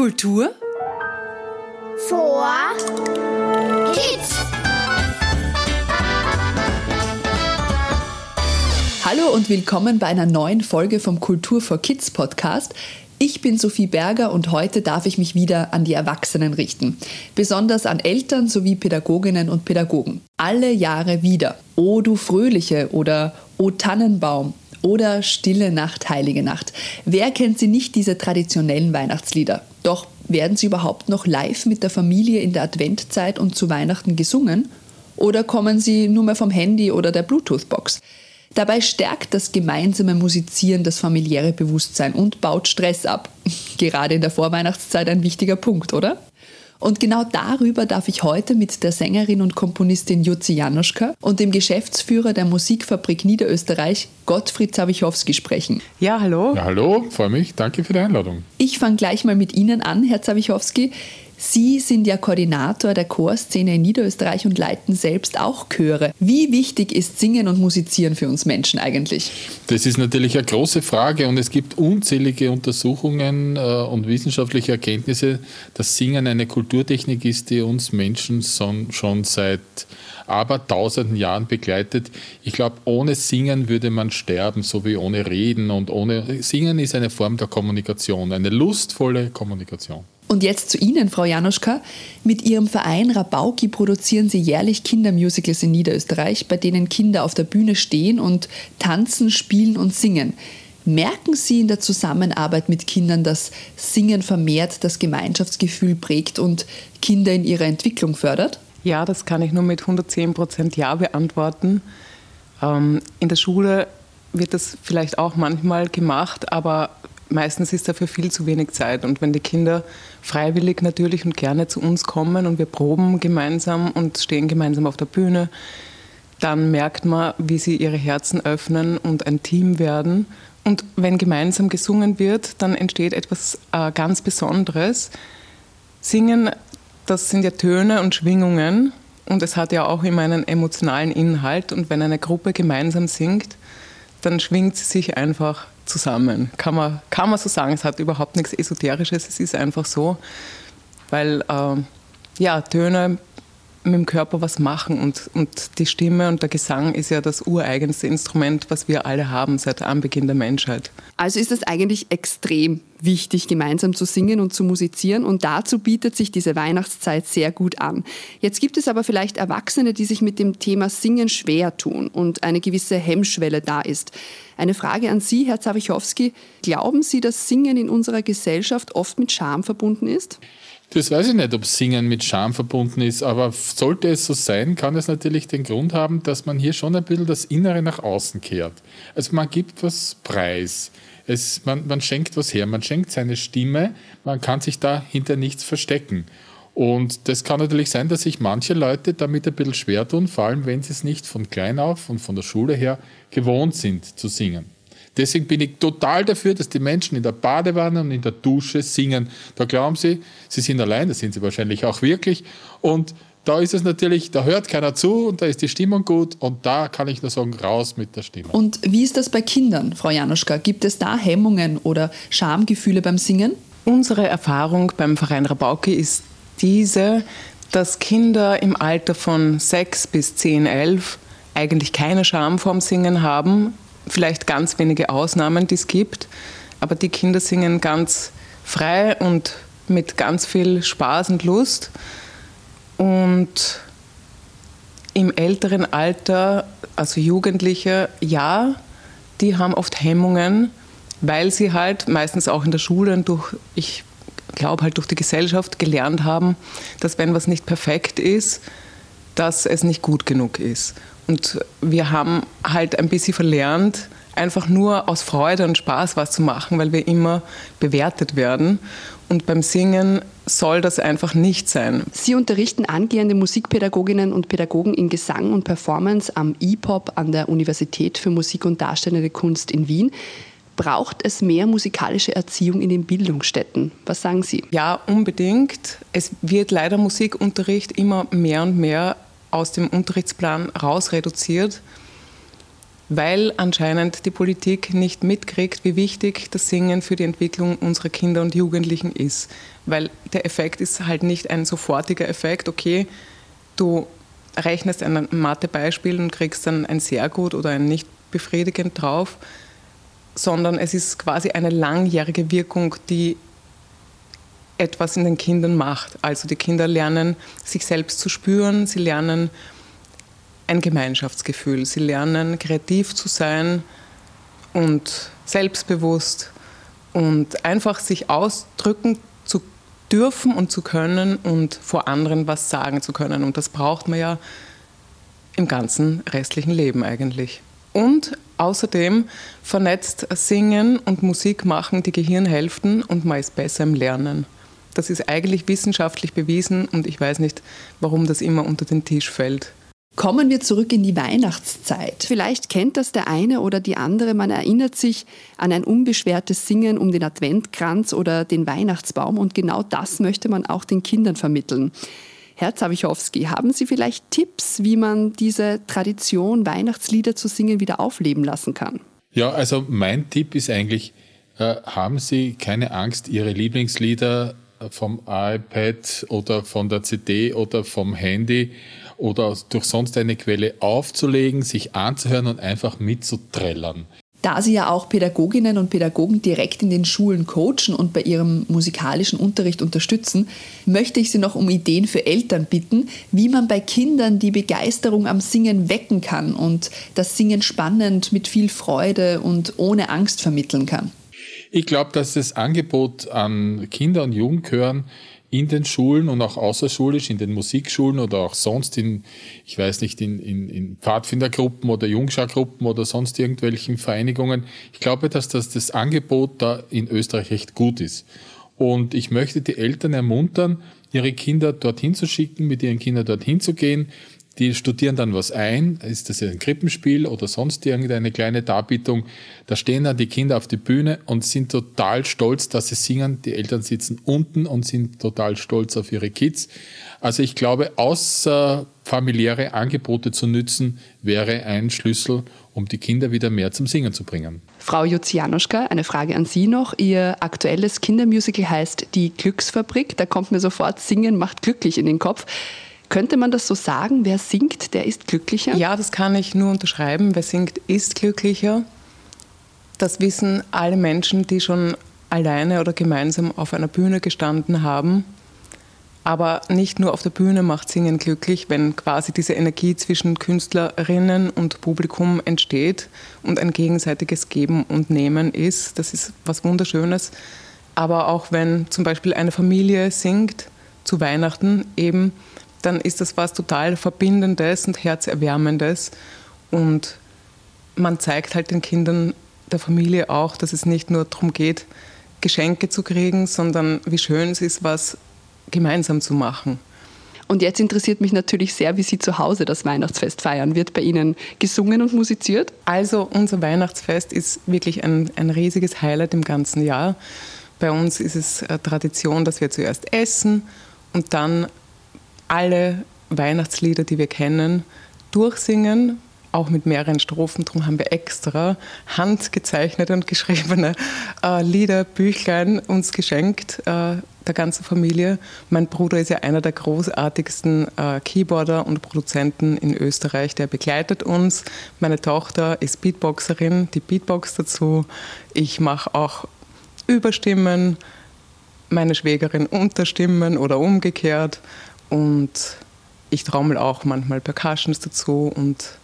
Kultur vor Kids. Hallo und willkommen bei einer neuen Folge vom Kultur for Kids Podcast. Ich bin Sophie Berger und heute darf ich mich wieder an die Erwachsenen richten. Besonders an Eltern sowie Pädagoginnen und Pädagogen. Alle Jahre wieder. O du Fröhliche oder O Tannenbaum oder Stille Nacht, Heilige Nacht. Wer kennt sie nicht, diese traditionellen Weihnachtslieder? Doch werden sie überhaupt noch live mit der Familie in der Adventzeit und zu Weihnachten gesungen? Oder kommen sie nur mehr vom Handy oder der Bluetooth-Box? Dabei stärkt das gemeinsame Musizieren das familiäre Bewusstsein und baut Stress ab. Gerade in der Vorweihnachtszeit ein wichtiger Punkt, oder? Und genau darüber darf ich heute mit der Sängerin und Komponistin Jutzi Janoschka und dem Geschäftsführer der Musikfabrik Niederösterreich, Gottfried Zawichowski, sprechen. Ja, hallo. Ja, hallo, freue mich. Danke für die Einladung. Ich fange gleich mal mit Ihnen an, Herr Zawichowski. Sie sind ja Koordinator der Chorszene in Niederösterreich und leiten selbst auch Chöre. Wie wichtig ist Singen und Musizieren für uns Menschen eigentlich? Das ist natürlich eine große Frage und es gibt unzählige Untersuchungen äh, und wissenschaftliche Erkenntnisse, dass Singen eine Kulturtechnik ist, die uns Menschen schon seit aber tausenden Jahren begleitet. Ich glaube, ohne Singen würde man sterben, so wie ohne Reden und ohne Singen ist eine Form der Kommunikation, eine lustvolle Kommunikation. Und jetzt zu Ihnen, Frau Januschka. Mit Ihrem Verein Rabauki produzieren Sie jährlich Kindermusicals in Niederösterreich, bei denen Kinder auf der Bühne stehen und tanzen, spielen und singen. Merken Sie in der Zusammenarbeit mit Kindern, dass Singen vermehrt das Gemeinschaftsgefühl prägt und Kinder in ihrer Entwicklung fördert? Ja, das kann ich nur mit 110 Prozent Ja beantworten. Ähm, in der Schule wird das vielleicht auch manchmal gemacht, aber meistens ist dafür viel zu wenig Zeit. Und wenn die Kinder freiwillig natürlich und gerne zu uns kommen und wir proben gemeinsam und stehen gemeinsam auf der Bühne, dann merkt man, wie sie ihre Herzen öffnen und ein Team werden. Und wenn gemeinsam gesungen wird, dann entsteht etwas äh, ganz Besonderes. Singen, das sind ja Töne und Schwingungen und es hat ja auch immer einen emotionalen Inhalt. Und wenn eine Gruppe gemeinsam singt, dann schwingt sie sich einfach zusammen. Kann man, kann man so sagen. Es hat überhaupt nichts Esoterisches, es ist einfach so, weil äh, ja, Töne mit dem Körper was machen und, und die Stimme und der Gesang ist ja das ureigenste Instrument, was wir alle haben seit Anbeginn der Menschheit. Also ist es eigentlich extrem wichtig, gemeinsam zu singen und zu musizieren und dazu bietet sich diese Weihnachtszeit sehr gut an. Jetzt gibt es aber vielleicht Erwachsene, die sich mit dem Thema Singen schwer tun und eine gewisse Hemmschwelle da ist. Eine Frage an Sie, Herr Zawichowski. Glauben Sie, dass Singen in unserer Gesellschaft oft mit Scham verbunden ist? Das weiß ich nicht, ob Singen mit Scham verbunden ist, aber sollte es so sein, kann es natürlich den Grund haben, dass man hier schon ein bisschen das Innere nach außen kehrt. Also man gibt was preis. Es, man, man schenkt was her, man schenkt seine Stimme, man kann sich da hinter nichts verstecken. Und das kann natürlich sein, dass sich manche Leute damit ein bisschen schwer tun, vor allem wenn sie es nicht von klein auf und von der Schule her gewohnt sind zu singen. Deswegen bin ich total dafür, dass die Menschen in der Badewanne und in der Dusche singen. Da glauben sie, sie sind allein, das sind sie wahrscheinlich auch wirklich. Und da ist es natürlich, da hört keiner zu und da ist die Stimmung gut und da kann ich nur sagen, raus mit der Stimmung. Und wie ist das bei Kindern, Frau Januschka? Gibt es da Hemmungen oder Schamgefühle beim Singen? Unsere Erfahrung beim Verein Rabauki ist diese, dass Kinder im Alter von 6 bis 10, 11 eigentlich keine Scham vorm Singen haben, vielleicht ganz wenige Ausnahmen, die es gibt, aber die Kinder singen ganz frei und mit ganz viel Spaß und Lust. Und im älteren Alter, also Jugendliche, ja, die haben oft Hemmungen, weil sie halt meistens auch in der Schule und durch, ich glaube halt durch die Gesellschaft gelernt haben, dass wenn was nicht perfekt ist, dass es nicht gut genug ist. Und wir haben halt ein bisschen verlernt, einfach nur aus Freude und Spaß was zu machen, weil wir immer bewertet werden. Und beim Singen soll das einfach nicht sein. Sie unterrichten angehende Musikpädagoginnen und Pädagogen in Gesang und Performance am IPOP an der Universität für Musik und Darstellende Kunst in Wien. Braucht es mehr musikalische Erziehung in den Bildungsstätten? Was sagen Sie? Ja, unbedingt. Es wird leider Musikunterricht immer mehr und mehr aus dem Unterrichtsplan raus reduziert. Weil anscheinend die Politik nicht mitkriegt, wie wichtig das Singen für die Entwicklung unserer Kinder und Jugendlichen ist. Weil der Effekt ist halt nicht ein sofortiger Effekt, okay, du rechnest ein Mathebeispiel und kriegst dann ein sehr gut oder ein nicht befriedigend drauf, sondern es ist quasi eine langjährige Wirkung, die etwas in den Kindern macht. Also die Kinder lernen, sich selbst zu spüren, sie lernen ein Gemeinschaftsgefühl, sie lernen kreativ zu sein und selbstbewusst und einfach sich ausdrücken zu dürfen und zu können und vor anderen was sagen zu können. Und das braucht man ja im ganzen restlichen Leben eigentlich. Und außerdem vernetzt Singen und Musik machen die Gehirnhälften und man ist besser im Lernen. Das ist eigentlich wissenschaftlich bewiesen und ich weiß nicht, warum das immer unter den Tisch fällt. Kommen wir zurück in die Weihnachtszeit. Vielleicht kennt das der eine oder die andere. Man erinnert sich an ein unbeschwertes Singen um den Adventkranz oder den Weihnachtsbaum und genau das möchte man auch den Kindern vermitteln. Herr Zawichowski, haben Sie vielleicht Tipps, wie man diese Tradition, Weihnachtslieder zu singen, wieder aufleben lassen kann? Ja, also mein Tipp ist eigentlich, äh, haben Sie keine Angst, Ihre Lieblingslieder vom iPad oder von der CD oder vom Handy oder durch sonst eine Quelle aufzulegen, sich anzuhören und einfach mitzuträllern. Da Sie ja auch Pädagoginnen und Pädagogen direkt in den Schulen coachen und bei ihrem musikalischen Unterricht unterstützen, möchte ich Sie noch um Ideen für Eltern bitten, wie man bei Kindern die Begeisterung am Singen wecken kann und das Singen spannend mit viel Freude und ohne Angst vermitteln kann. Ich glaube, dass das Angebot an Kinder- und Jugendchören in den Schulen und auch außerschulisch, in den Musikschulen oder auch sonst in, ich weiß nicht, in, in, in Pfadfindergruppen oder Jungschargruppen oder sonst irgendwelchen Vereinigungen. Ich glaube, dass das, das Angebot da in Österreich recht gut ist. Und ich möchte die Eltern ermuntern, ihre Kinder dorthin zu schicken, mit ihren Kindern dorthin zu gehen, die studieren dann was ein, ist das ein Krippenspiel oder sonst irgendeine kleine Darbietung. Da stehen dann die Kinder auf die Bühne und sind total stolz, dass sie singen. Die Eltern sitzen unten und sind total stolz auf ihre Kids. Also ich glaube, außer familiäre Angebote zu nützen, wäre ein Schlüssel, um die Kinder wieder mehr zum Singen zu bringen. Frau Juzianuschka, eine Frage an Sie noch. Ihr aktuelles Kindermusical heißt Die Glücksfabrik. Da kommt mir sofort Singen macht glücklich in den Kopf. Könnte man das so sagen? Wer singt, der ist glücklicher? Ja, das kann ich nur unterschreiben. Wer singt, ist glücklicher. Das wissen alle Menschen, die schon alleine oder gemeinsam auf einer Bühne gestanden haben. Aber nicht nur auf der Bühne macht Singen glücklich, wenn quasi diese Energie zwischen Künstlerinnen und Publikum entsteht und ein gegenseitiges Geben und Nehmen ist. Das ist was Wunderschönes. Aber auch wenn zum Beispiel eine Familie singt zu Weihnachten eben, dann ist das was total Verbindendes und Herzerwärmendes. Und man zeigt halt den Kindern der Familie auch, dass es nicht nur darum geht, Geschenke zu kriegen, sondern wie schön es ist, was gemeinsam zu machen. Und jetzt interessiert mich natürlich sehr, wie Sie zu Hause das Weihnachtsfest feiern. Wird bei Ihnen gesungen und musiziert? Also unser Weihnachtsfest ist wirklich ein, ein riesiges Highlight im ganzen Jahr. Bei uns ist es äh, Tradition, dass wir zuerst essen und dann alle Weihnachtslieder, die wir kennen, durchsingen, auch mit mehreren Strophen. Darum haben wir extra handgezeichnete und geschriebene äh, Lieder, Büchlein uns geschenkt, äh, der ganzen Familie. Mein Bruder ist ja einer der großartigsten äh, Keyboarder und Produzenten in Österreich, der begleitet uns. Meine Tochter ist Beatboxerin, die Beatbox dazu. Ich mache auch Überstimmen, meine Schwägerin Unterstimmen oder umgekehrt. Und ich trommel auch manchmal Percussions dazu und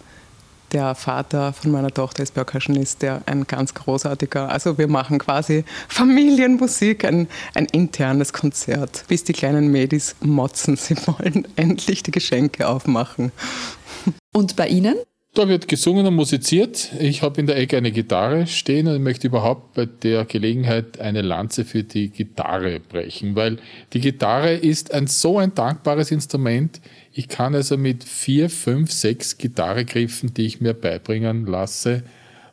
der Vater von meiner Tochter ist Percussionist, der ein ganz großartiger, also wir machen quasi Familienmusik, ein, ein internes Konzert, bis die kleinen Mädis motzen, sie wollen endlich die Geschenke aufmachen. Und bei Ihnen? Da wird gesungen und musiziert. Ich habe in der Ecke eine Gitarre stehen und möchte überhaupt bei der Gelegenheit eine Lanze für die Gitarre brechen, weil die Gitarre ist ein so ein dankbares Instrument. Ich kann also mit vier, fünf, sechs Gitarregriffen, die ich mir beibringen lasse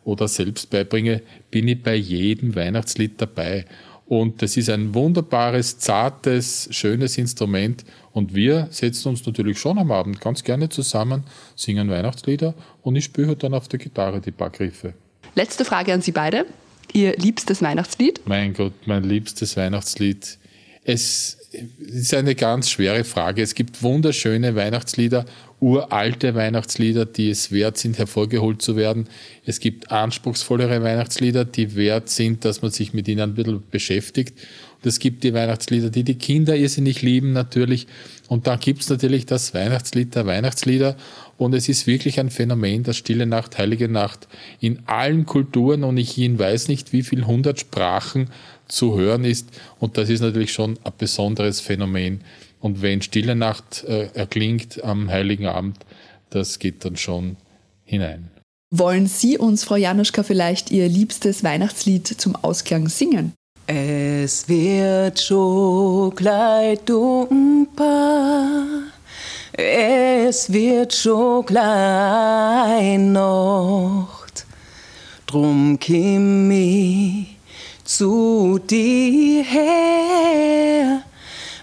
oder selbst beibringe, bin ich bei jedem Weihnachtslied dabei. Und das ist ein wunderbares, zartes, schönes Instrument. Und wir setzen uns natürlich schon am Abend ganz gerne zusammen, singen Weihnachtslieder und ich spiele dann auf der Gitarre die paar Griffe. Letzte Frage an Sie beide. Ihr liebstes Weihnachtslied? Mein Gott, mein liebstes Weihnachtslied. Es ist eine ganz schwere Frage. Es gibt wunderschöne Weihnachtslieder, uralte Weihnachtslieder, die es wert sind, hervorgeholt zu werden. Es gibt anspruchsvollere Weihnachtslieder, die wert sind, dass man sich mit ihnen ein bisschen beschäftigt. Es gibt die Weihnachtslieder, die die Kinder irrsinnig lieben, natürlich. Und dann gibt es natürlich das Weihnachtslied der Weihnachtslieder. Und es ist wirklich ein Phänomen, das Stille Nacht, Heilige Nacht in allen Kulturen und ich weiß nicht wie viel hundert Sprachen zu hören ist. Und das ist natürlich schon ein besonderes Phänomen. Und wenn Stille Nacht äh, erklingt am Heiligen Abend, das geht dann schon hinein. Wollen Sie uns, Frau Januschka, vielleicht Ihr liebstes Weihnachtslied zum Ausklang singen? Es wird schon gleich dunkel, es wird schon gleich Nacht, drum komm ich zu dir her,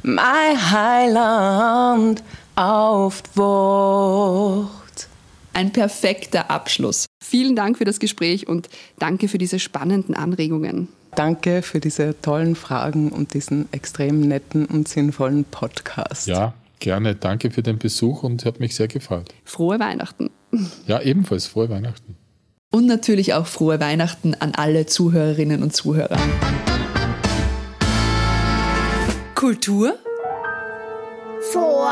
mein Heiland auf die Wacht. Ein perfekter Abschluss. Vielen Dank für das Gespräch und danke für diese spannenden Anregungen. Danke für diese tollen Fragen und diesen extrem netten und sinnvollen Podcast. Ja, gerne. Danke für den Besuch und hat mich sehr gefreut. Frohe Weihnachten. Ja, ebenfalls frohe Weihnachten. Und natürlich auch frohe Weihnachten an alle Zuhörerinnen und Zuhörer. Kultur Vor.